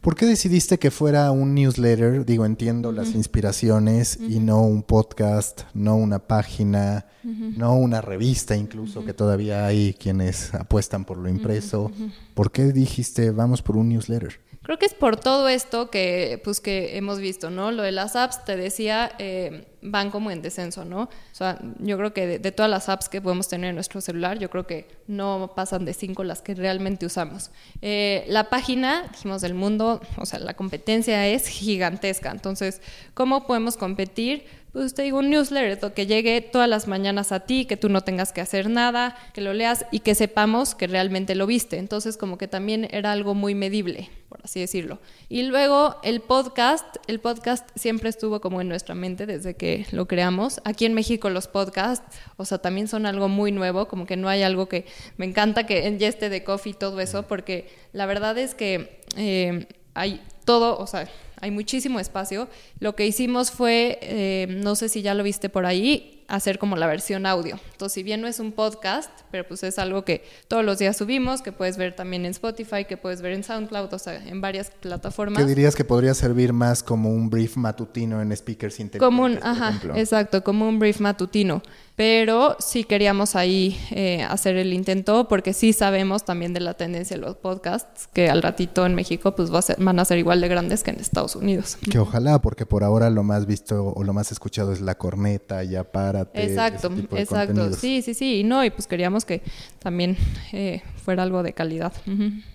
¿Por qué decidiste que fuera un newsletter? Digo, entiendo las inspiraciones y no un podcast, no una página, no una revista incluso, que todavía hay quienes apuestan por lo impreso. ¿Por qué dijiste vamos por un newsletter? Creo que es por todo esto que, pues, que hemos visto, ¿no? Lo de las apps, te decía, eh, van como en descenso, ¿no? O sea, yo creo que de, todas las apps que podemos tener en nuestro celular, yo creo que no pasan de cinco las que realmente usamos. Eh, la página, dijimos, del mundo, o sea, la competencia es gigantesca. Entonces, ¿cómo podemos competir? Pues te digo, un newsletter que llegue todas las mañanas a ti, que tú no tengas que hacer nada, que lo leas y que sepamos que realmente lo viste. Entonces, como que también era algo muy medible, por así decirlo. Y luego el podcast, el podcast siempre estuvo como en nuestra mente desde que lo creamos. Aquí en México los podcasts, o sea, también son algo muy nuevo, como que no hay algo que me encanta que ya esté de coffee y todo eso, porque la verdad es que eh, hay todo, o sea, hay muchísimo espacio. Lo que hicimos fue, eh, no sé si ya lo viste por ahí, hacer como la versión audio. Entonces, si bien no es un podcast, pero pues es algo que todos los días subimos, que puedes ver también en Spotify, que puedes ver en SoundCloud, o sea, en varias plataformas. ¿Qué dirías que podría servir más como un brief matutino en speakers inteligentes? Como un, ajá, exacto, como un brief matutino pero sí queríamos ahí eh, hacer el intento porque sí sabemos también de la tendencia de los podcasts que al ratito en México pues van a ser igual de grandes que en Estados Unidos. Que ojalá, porque por ahora lo más visto o lo más escuchado es la corneta, ya párate. Exacto, exacto, sí, sí, sí, y no, y pues queríamos que también eh, fuera algo de calidad.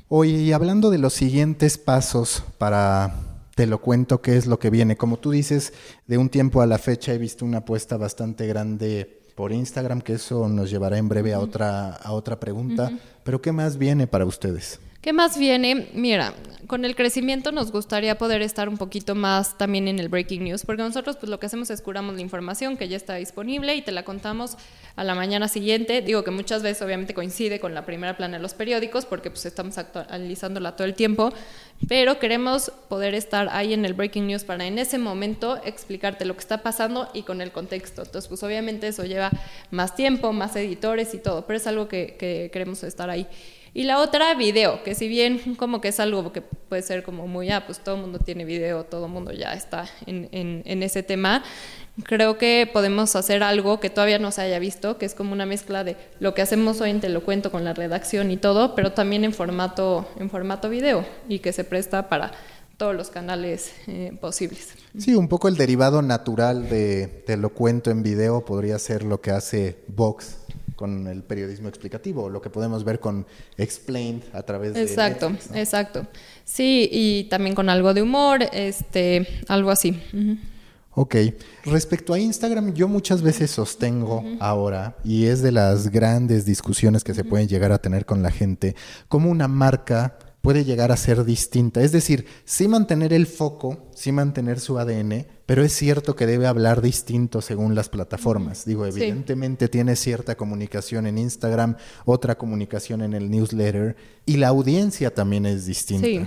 Oye, y hablando de los siguientes pasos para te lo cuento qué es lo que viene. Como tú dices, de un tiempo a la fecha he visto una apuesta bastante grande por Instagram, que eso nos llevará en breve a otra, a otra pregunta. Pero ¿qué más viene para ustedes? ¿Qué más viene? Mira, con el crecimiento nos gustaría poder estar un poquito más también en el breaking news, porque nosotros pues lo que hacemos es curamos la información que ya está disponible y te la contamos a la mañana siguiente. Digo que muchas veces obviamente coincide con la primera plana de los periódicos, porque pues estamos actualizándola todo el tiempo, pero queremos poder estar ahí en el breaking news para en ese momento explicarte lo que está pasando y con el contexto. Entonces pues obviamente eso lleva más tiempo, más editores y todo, pero es algo que, que queremos estar ahí. Y la otra, video, que si bien como que es algo que puede ser como muy, ah, pues todo el mundo tiene video, todo el mundo ya está en, en, ese tema, creo que podemos hacer algo que todavía no se haya visto, que es como una mezcla de lo que hacemos hoy en Te lo cuento con la redacción y todo, pero también en formato, en formato video y que se presta para todos los canales eh, posibles. Sí, un poco el derivado natural de Te lo cuento en video podría ser lo que hace Vox con el periodismo explicativo, lo que podemos ver con Explained a través de... Exacto, exacto. Sí, y también con algo de humor, este, algo así. Ok. Respecto a Instagram, yo muchas veces sostengo ahora, y es de las grandes discusiones que se pueden llegar a tener con la gente, como una marca puede llegar a ser distinta. Es decir, sí mantener el foco, sí mantener su ADN, pero es cierto que debe hablar distinto según las plataformas. Digo, evidentemente tiene cierta comunicación en Instagram, otra comunicación en el newsletter, y la audiencia también es distinta. Sí.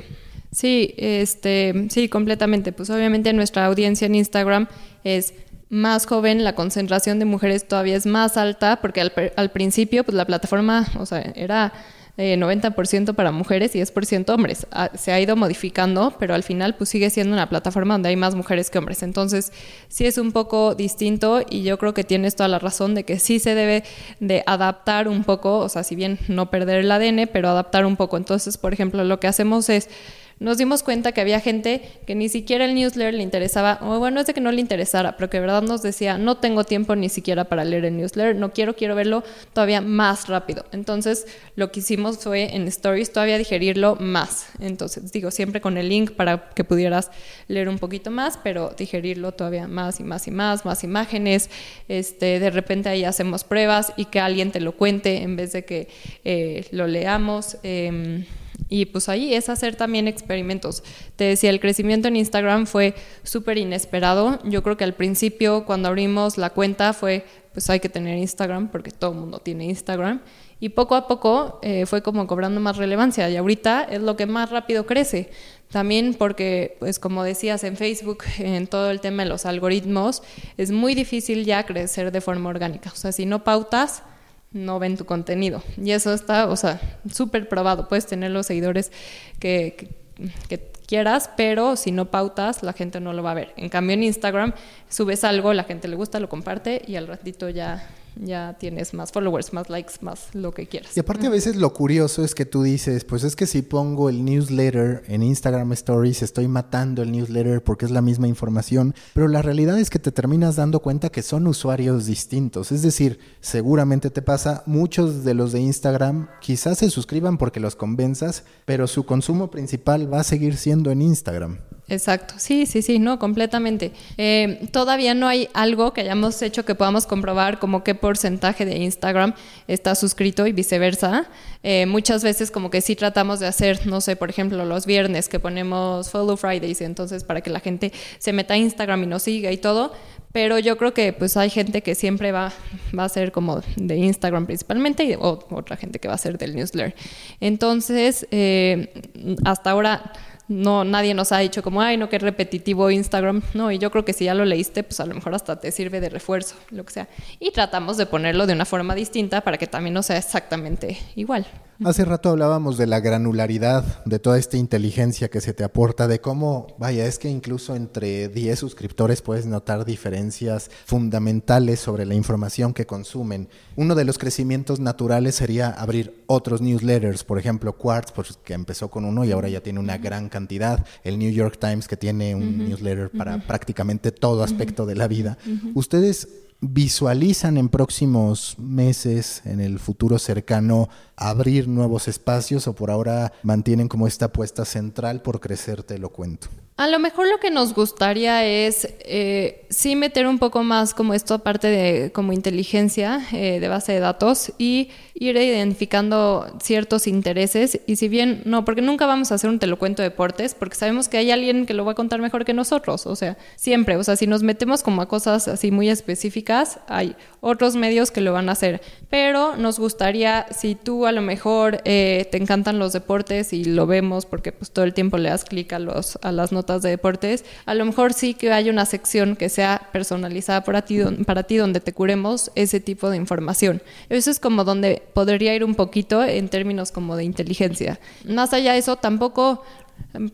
Sí, este, sí, completamente. Pues obviamente nuestra audiencia en Instagram es más joven, la concentración de mujeres todavía es más alta, porque al, al principio, pues la plataforma, o sea, era 90% eh, para mujeres y 10% hombres. Ah, se ha ido modificando, pero al final pues sigue siendo una plataforma donde hay más mujeres que hombres. Entonces sí es un poco distinto y yo creo que tienes toda la razón de que sí se debe de adaptar un poco, o sea, si bien no perder el ADN, pero adaptar un poco. Entonces, por ejemplo, lo que hacemos es nos dimos cuenta que había gente que ni siquiera el newsletter le interesaba, o bueno, es de que no le interesara, pero que de verdad nos decía, no tengo tiempo ni siquiera para leer el newsletter, no quiero, quiero verlo todavía más rápido. Entonces, lo que hicimos fue en Stories todavía digerirlo más. Entonces, digo, siempre con el link para que pudieras leer un poquito más, pero digerirlo todavía más y más y más, más imágenes. Este, de repente ahí hacemos pruebas y que alguien te lo cuente en vez de que eh, lo leamos. Em, y pues ahí es hacer también experimentos. Te decía, el crecimiento en Instagram fue súper inesperado. Yo creo que al principio, cuando abrimos la cuenta, fue pues hay que tener Instagram porque todo el mundo tiene Instagram. Y poco a poco eh, fue como cobrando más relevancia y ahorita es lo que más rápido crece. También porque, pues como decías en Facebook, en todo el tema de los algoritmos, es muy difícil ya crecer de forma orgánica. O sea, si no pautas, no ven tu contenido. Y eso está, o sea, súper probado. Puedes tener los seguidores que, que, quieras, pero si no pautas, la gente no lo va a ver. En cambio, en Instagram subes algo, la gente le gusta, lo comparte y al ratito ya ya tienes más followers, más likes, más lo que quieras. Y aparte a veces lo curioso es que tú dices, pues es que si pongo el newsletter en Instagram Stories, estoy matando el newsletter porque es la misma información, pero la realidad es que te terminas dando cuenta que son usuarios distintos. Es decir, seguramente te pasa, muchos de los de Instagram quizás se suscriban porque los convenzas, pero su consumo principal va a seguir siendo en Instagram. Exacto, sí, sí, sí, no, completamente. Eh, todavía no hay algo que hayamos hecho que podamos comprobar como qué porcentaje de Instagram está suscrito y viceversa. Eh, muchas veces como que sí tratamos de hacer, no sé, por ejemplo, los viernes que ponemos Follow Fridays, entonces para que la gente se meta a Instagram y nos siga y todo, pero yo creo que pues hay gente que siempre va, va a ser como de Instagram principalmente y otra gente que va a ser del newsletter. Entonces, eh, hasta ahora no nadie nos ha dicho como, ay, no, qué repetitivo Instagram. No, y yo creo que si ya lo leíste, pues a lo mejor hasta te sirve de refuerzo, lo que sea. Y tratamos de ponerlo de una forma distinta para que también no sea exactamente igual. Hace rato hablábamos de la granularidad, de toda esta inteligencia que se te aporta, de cómo, vaya, es que incluso entre 10 suscriptores puedes notar diferencias fundamentales sobre la información que consumen. Uno de los crecimientos naturales sería abrir otros newsletters, por ejemplo, Quartz, pues, que empezó con uno y ahora ya tiene una gran cantidad. El New York Times, que tiene un newsletter para prácticamente todo aspecto de la vida. Ustedes visualizan en próximos meses, en el futuro cercano, abrir nuevos espacios o por ahora mantienen como esta apuesta central por crecer, te lo cuento? A lo mejor lo que nos gustaría es eh, sí meter un poco más como esto aparte de como inteligencia eh, de base de datos y ir identificando ciertos intereses y si bien no, porque nunca vamos a hacer un te lo cuento deportes porque sabemos que hay alguien que lo va a contar mejor que nosotros, o sea, siempre, o sea, si nos metemos como a cosas así muy específicas, hay otros medios que lo van a hacer, pero nos gustaría si tú a lo mejor eh, te encantan los deportes y lo vemos porque pues todo el tiempo le das clic a, los, a las notas de deportes, a lo mejor sí que hay una sección que sea personalizada para ti, para ti donde te curemos ese tipo de información. Eso es como donde podría ir un poquito en términos como de inteligencia. Más allá de eso, tampoco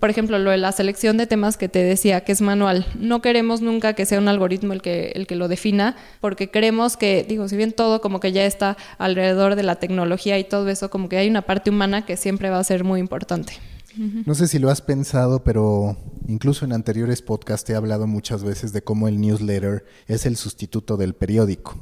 por ejemplo, lo de la selección de temas que te decía, que es manual. No queremos nunca que sea un algoritmo el que, el que lo defina, porque creemos que, digo, si bien todo como que ya está alrededor de la tecnología y todo eso, como que hay una parte humana que siempre va a ser muy importante. No sé si lo has pensado, pero incluso en anteriores podcasts he hablado muchas veces de cómo el newsletter es el sustituto del periódico,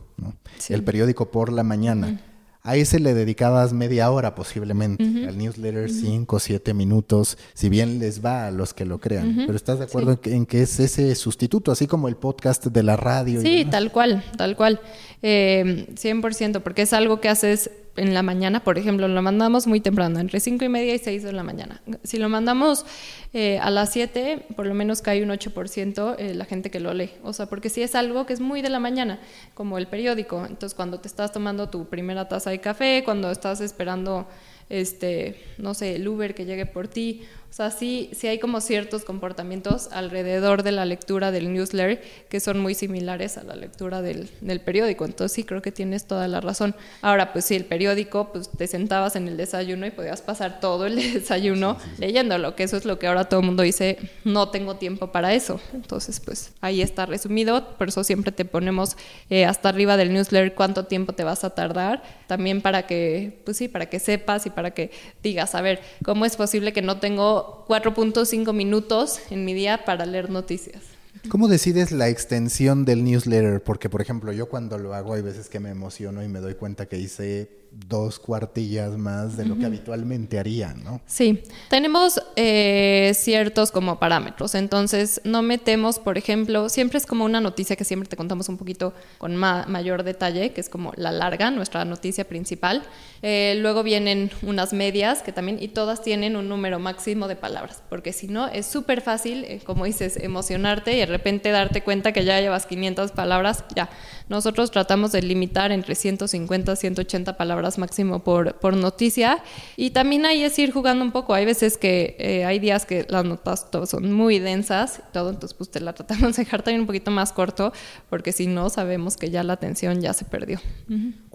El periódico por la mañana. A ese le dedicabas media hora posiblemente, al newsletter cinco, siete minutos, si bien les va a los que lo crean. Pero ¿estás de acuerdo en, que, es ese sustituto, así como el podcast de la radio? Sí, tal cual, tal cual. Eh, 100%, porque es algo que haces en la mañana, por ejemplo, lo mandamos muy temprano, entre 5 y media y 6 de la mañana. Si lo mandamos eh, a las 7, por lo menos cae un 8% eh, la gente que lo lee. O sea, porque si es algo que es muy de la mañana, como el periódico. Entonces, cuando te estás tomando tu primera taza de café, cuando estás esperando, este, no sé, el Uber que llegue por ti, o sea, sí, sí hay como ciertos comportamientos alrededor de la lectura del newsletter que son muy similares a la lectura del, del, periódico. Entonces sí creo que tienes toda la razón. Ahora, pues sí, el periódico, pues te sentabas en el desayuno y podías pasar todo el desayuno leyéndolo, que eso es lo que ahora todo el mundo dice, no tengo tiempo para eso. Entonces, pues ahí está resumido. Por eso siempre te ponemos eh, hasta arriba del newsletter cuánto tiempo te vas a tardar. También para que, pues sí, para que sepas y para que digas, a ver, ¿cómo es posible que no tengo 4.5 minutos en mi día para leer noticias. ¿Cómo decides la extensión del newsletter? Porque, por ejemplo, yo cuando lo hago hay veces que me emociono y me doy cuenta que hice dos cuartillas más de lo que habitualmente harían, ¿no? Sí, tenemos eh, ciertos como parámetros, entonces no metemos, por ejemplo, siempre es como una noticia que siempre te contamos un poquito con mayor detalle, que es como la larga, nuestra noticia principal. Eh, luego vienen unas medias que también, y todas tienen un número máximo de palabras, porque si no es súper fácil, eh, como dices, emocionarte y de repente darte cuenta que ya llevas 500 palabras, ya. Nosotros tratamos de limitar entre 150 y 180 palabras máximo por, por noticia. Y también ahí es ir jugando un poco. Hay veces que eh, hay días que las notas son muy densas y todo, entonces pues te la tratamos de dejar también un poquito más corto, porque si no sabemos que ya la atención ya se perdió.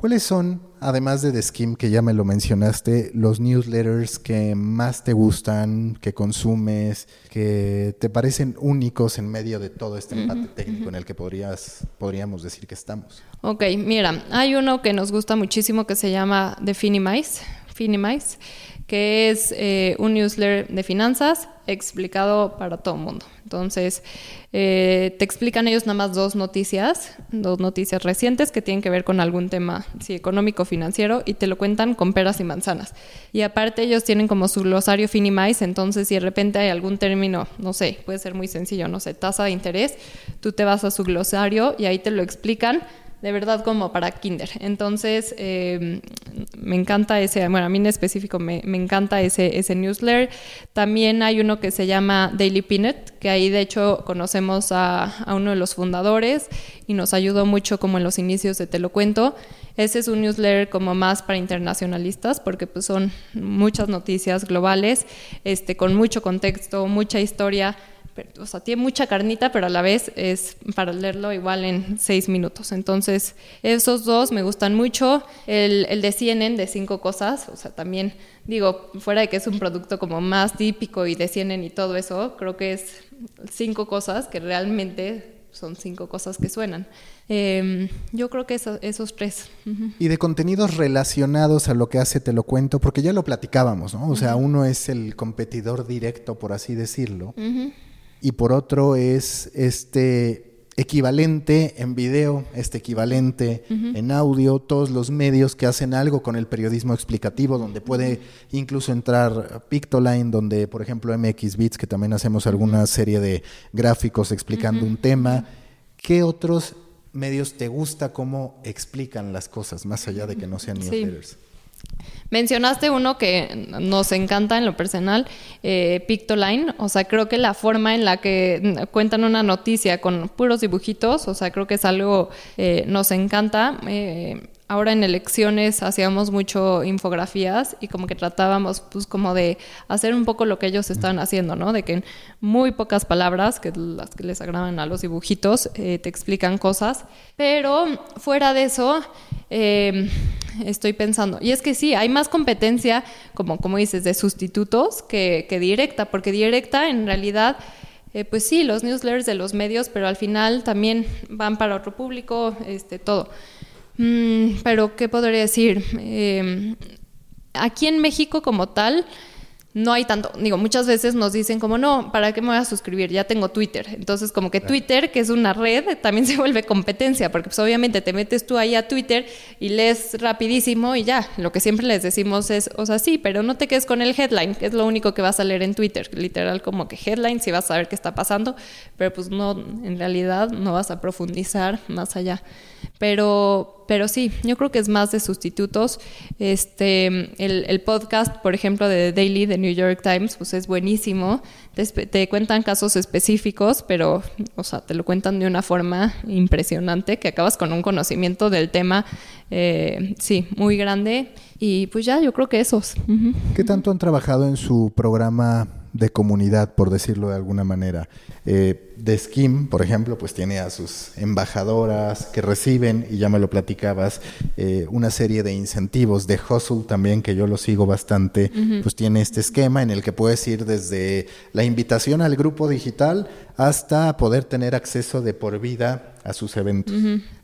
¿Cuáles son, además de The Skim, que ya me lo mencionaste, los newsletters que más te gustan, que consumes, que te parecen únicos en medio de todo este empate técnico en el que podrías, podríamos decir que estamos? Ok, mira, hay uno que nos gusta muchísimo que se llama The Finimize, Finimize que es eh, un newsletter de finanzas explicado para todo el mundo. Entonces, eh, te explican ellos nada más dos noticias, dos noticias recientes que tienen que ver con algún tema sí, económico, financiero, y te lo cuentan con peras y manzanas. Y aparte ellos tienen como su glosario Finimize, entonces si de repente hay algún término, no sé, puede ser muy sencillo, no sé, tasa de interés, tú te vas a su glosario y ahí te lo explican de verdad como para kinder. Entonces, em, me encanta ese, bueno, a mí en específico me, encanta ese, ese newsletter. También hay uno que se llama Daily Peanut, que ahí de hecho conocemos a, a, uno de los fundadores y nos ayudó mucho como en los inicios de Te lo cuento. Ese es un newsletter como más para internacionalistas porque pues son muchas noticias globales, este, con mucho contexto, mucha historia o sea, tiene mucha carnita, pero a la vez es para leerlo igual en seis minutos. Entonces, esos dos me gustan mucho. El, el de CNN de cinco cosas, o sea, también digo, fuera de que es un producto como más típico y de CNN y todo eso, creo que es cinco cosas que realmente son cinco cosas que suenan. Em, yo creo que esos tres. Y de contenidos relacionados a lo que hace Te lo cuento, porque ya lo platicábamos, ¿no? O sea, uno es el competidor directo, por así decirlo y por otro es este equivalente en video, este equivalente en audio, todos los medios que hacen algo con el periodismo explicativo, donde puede incluso entrar Pictoline, donde por ejemplo MX Beats, que también hacemos alguna serie de gráficos explicando un tema. ¿Qué otros medios te gusta cómo explican las cosas, más allá de que no sean newsletters? Mencionaste uno que nos encanta en lo personal, eh, Pictoline. O sea, creo que la forma en la que cuentan una noticia con puros dibujitos, o sea, creo que es algo, eh, nos encanta. Eh, ahora en elecciones hacíamos mucho infografías y como que tratábamos pues como de hacer un poco lo que ellos estaban haciendo, ¿no? De que en muy pocas palabras, que las que les agradan a los dibujitos, eh, te explican cosas. Pero fuera de eso, em, estoy pensando, y es que sí, hay más competencia, como, como dices, de sustitutos que, que directa, porque directa en realidad... Eh, pues sí, los newsletters de los medios, pero al final también van para otro público, este, todo. Mm, pero, ¿qué podría decir? Eh, aquí en México como tal, no hay tanto, digo, muchas veces nos dicen como, no, ¿para qué me voy a suscribir? Ya tengo Twitter. Entonces, como que Twitter, que es una red, también se vuelve competencia, porque pues obviamente te metes tú ahí a Twitter y lees rapidísimo y ya, lo que siempre les decimos es, o sea, sí, pero no te quedes con el headline, que es lo único que vas a leer en Twitter, literal como que headline, si vas a saber qué está pasando, pero pues no, en realidad no vas a profundizar más allá. Pero, pero sí, yo creo que es más de sustitutos. Este, el, podcast, por ejemplo, de The Daily, de New York Times, pues es buenísimo. Te, cuentan casos específicos, pero, o sea, te lo cuentan de una forma impresionante que acabas con un conocimiento del tema, eh, sí, muy grande. Y pues ya, yo creo que esos. ¿Qué tanto han trabajado en su programa de comunidad, por decirlo de alguna manera? Eh, de Skim, por ejemplo, pues tiene a sus embajadoras que reciben, y ya me lo platicabas, eh, una serie de incentivos. De Hustle también, que yo lo sigo bastante, pues tiene este esquema en el que puedes ir desde la invitación al grupo digital hasta poder tener acceso de por vida a sus eventos.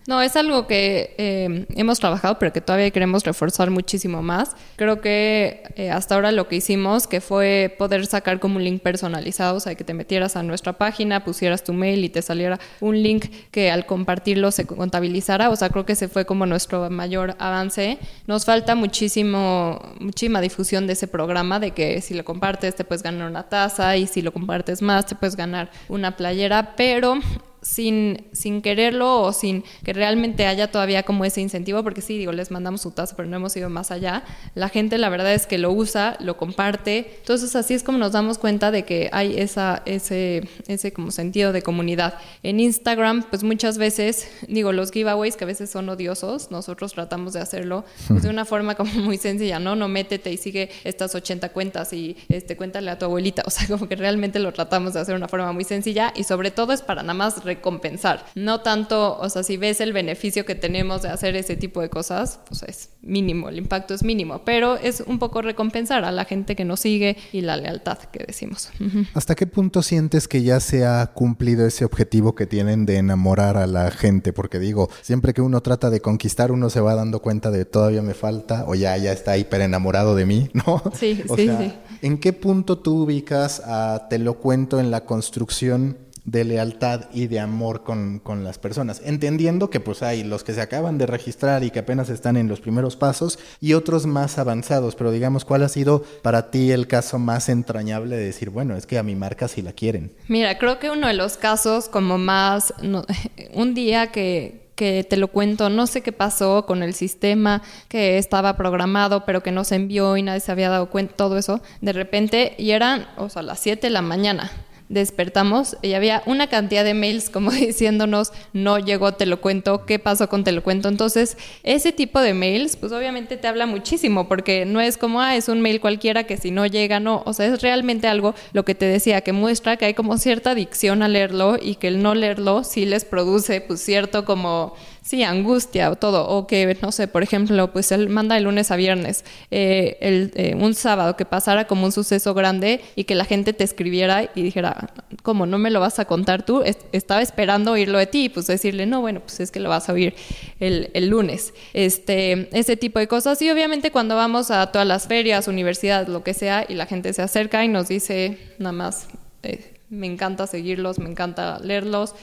No, es algo que eh, hemos trabajado, pero que todavía queremos reforzar muchísimo más. Creo que eh, hasta ahora lo que hicimos, que fue poder sacar como un link personalizado, o sea, que te metieras a nuestra página, pusieras pusieras tu mail y te saliera un link que al compartirlo se contabilizara. O sea, creo que ese fue como nuestro mayor avance. Nos falta muchísimo, muchísima difusión de ese programa, de que si lo compartes te puedes ganar una taza y si lo compartes más te puedes ganar una playera, pero sin, sin quererlo o sin que realmente haya todavía como ese incentivo, porque sí, digo, les mandamos su taza, pero no hemos ido más allá. La gente la verdad es que lo usa, lo comparte. Entonces así es como nos damos cuenta de que hay esa, ese, ese como sentido de comunidad. En Instagram, pues muchas veces, digo, los giveaways que a veces son odiosos, nosotros tratamos de hacerlo pues, de una forma como muy sencilla, ¿no? No métete y sigue estas 80 cuentas y este, cuéntale a tu abuelita. O sea, como que realmente lo tratamos de hacer de una forma muy sencilla y sobre todo es para nada más recompensar. No tanto, o sea, si ves el beneficio que tenemos de hacer ese tipo de cosas, pues es mínimo, el impacto es mínimo, pero es un poco recompensar a la gente que nos sigue y la lealtad que decimos. ¿Hasta qué punto sientes que ya se ha cumplido ese objetivo que tienen de enamorar a la gente? Porque digo, siempre que uno trata de conquistar, uno se va dando cuenta de todavía me falta o ya, ya está hiper enamorado de mí, ¿no? Sí, sí, sí. ¿En qué punto tú ubicas a Te lo cuento en la construcción de lealtad y de amor con, con, las personas. Entendiendo que pues hay los que se acaban de registrar y que apenas están en los primeros pasos y otros más avanzados, pero digamos, ¿cuál ha sido para ti el caso más entrañable de decir, bueno, es que a mi marca sí la quieren? Mira, creo que uno de los casos como más, un día que, que te lo cuento, no sé qué pasó con el sistema que estaba programado, pero que no se envió y nadie se había dado cuenta, todo eso, de repente, y eran, o sea, las 7 de la mañana despertamos y había una cantidad de mails como diciéndonos no llegó, te lo cuento, qué pasó con te lo cuento. Entonces, ese tipo de mails, pues obviamente te habla muchísimo porque no es como, ah, es un mail cualquiera que si no llega, no. O sea, es realmente algo, lo que te decía, que muestra que hay como cierta adicción a leerlo y que el no leerlo sí les produce, pues cierto como Sí, angustia o todo. O que, no sé, por ejemplo, pues él manda de lunes a viernes, eh, el, eh, un sábado que pasara como un suceso grande y que la gente te escribiera y dijera, ¿cómo no me lo vas a contar tú? estaba esperando oírlo de ti y pues decirle, no, bueno, pues es que lo vas a oír el, el, lunes. Este, ese tipo de cosas. Y obviamente cuando vamos a todas las ferias, universidades, lo que sea, y la gente se acerca y nos dice nada más, eh, me encanta seguirlos, me encanta leerlos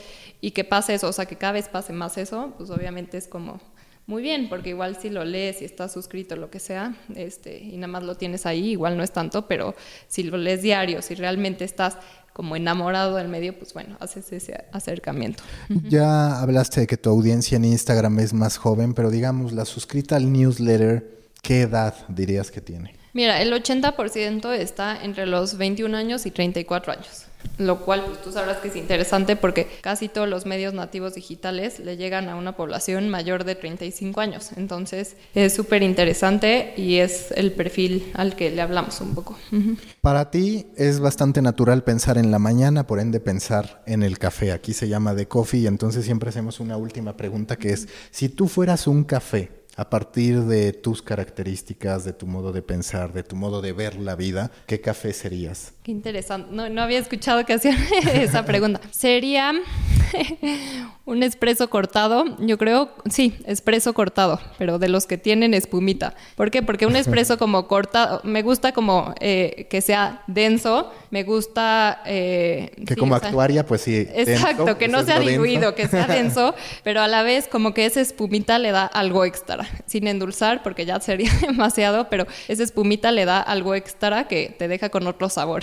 y que pase eso, o sea, que cada vez pase más eso, pues obviamente es como muy bien, porque igual si lo lees y estás suscrito, lo que sea, este, y nada más lo tienes ahí, igual no es tanto, pero si lo lees diario, si realmente estás como enamorado del medio, pues bueno, haces ese acercamiento. Ya hablaste de que tu audiencia en Instagram es más joven, pero digamos, la suscrita al newsletter, ¿qué edad dirías que tiene? Mira, el 80% está entre los 21 años y 34 años lo cual pues, tú sabrás que es interesante porque casi todos los medios nativos digitales le llegan a una población mayor de 35 años. Entonces es súper interesante y es el perfil al que le hablamos un poco. Para ti es bastante natural pensar en la mañana, por ende pensar en el café. Aquí se llama de coffee y entonces siempre hacemos una última pregunta que es, si tú fueras un café, a partir de tus características, de tu modo de pensar, de tu modo de ver la vida, ¿qué café serías? Qué interesante. No, no había escuchado que hacían esa pregunta. Sería un espresso cortado. Yo creo, sí, espresso cortado, pero de los que tienen espumita. ¿Por qué? Porque un espresso como cortado, me gusta como eh, que sea denso, me gusta... Eh, que como actuaria, pues sí. Exacto, que no sea diluido, que sea denso, pero a la vez como que esa espumita le da algo extra, sin endulzar, porque ya sería demasiado, pero esa espumita le da algo extra que te deja con otro sabor.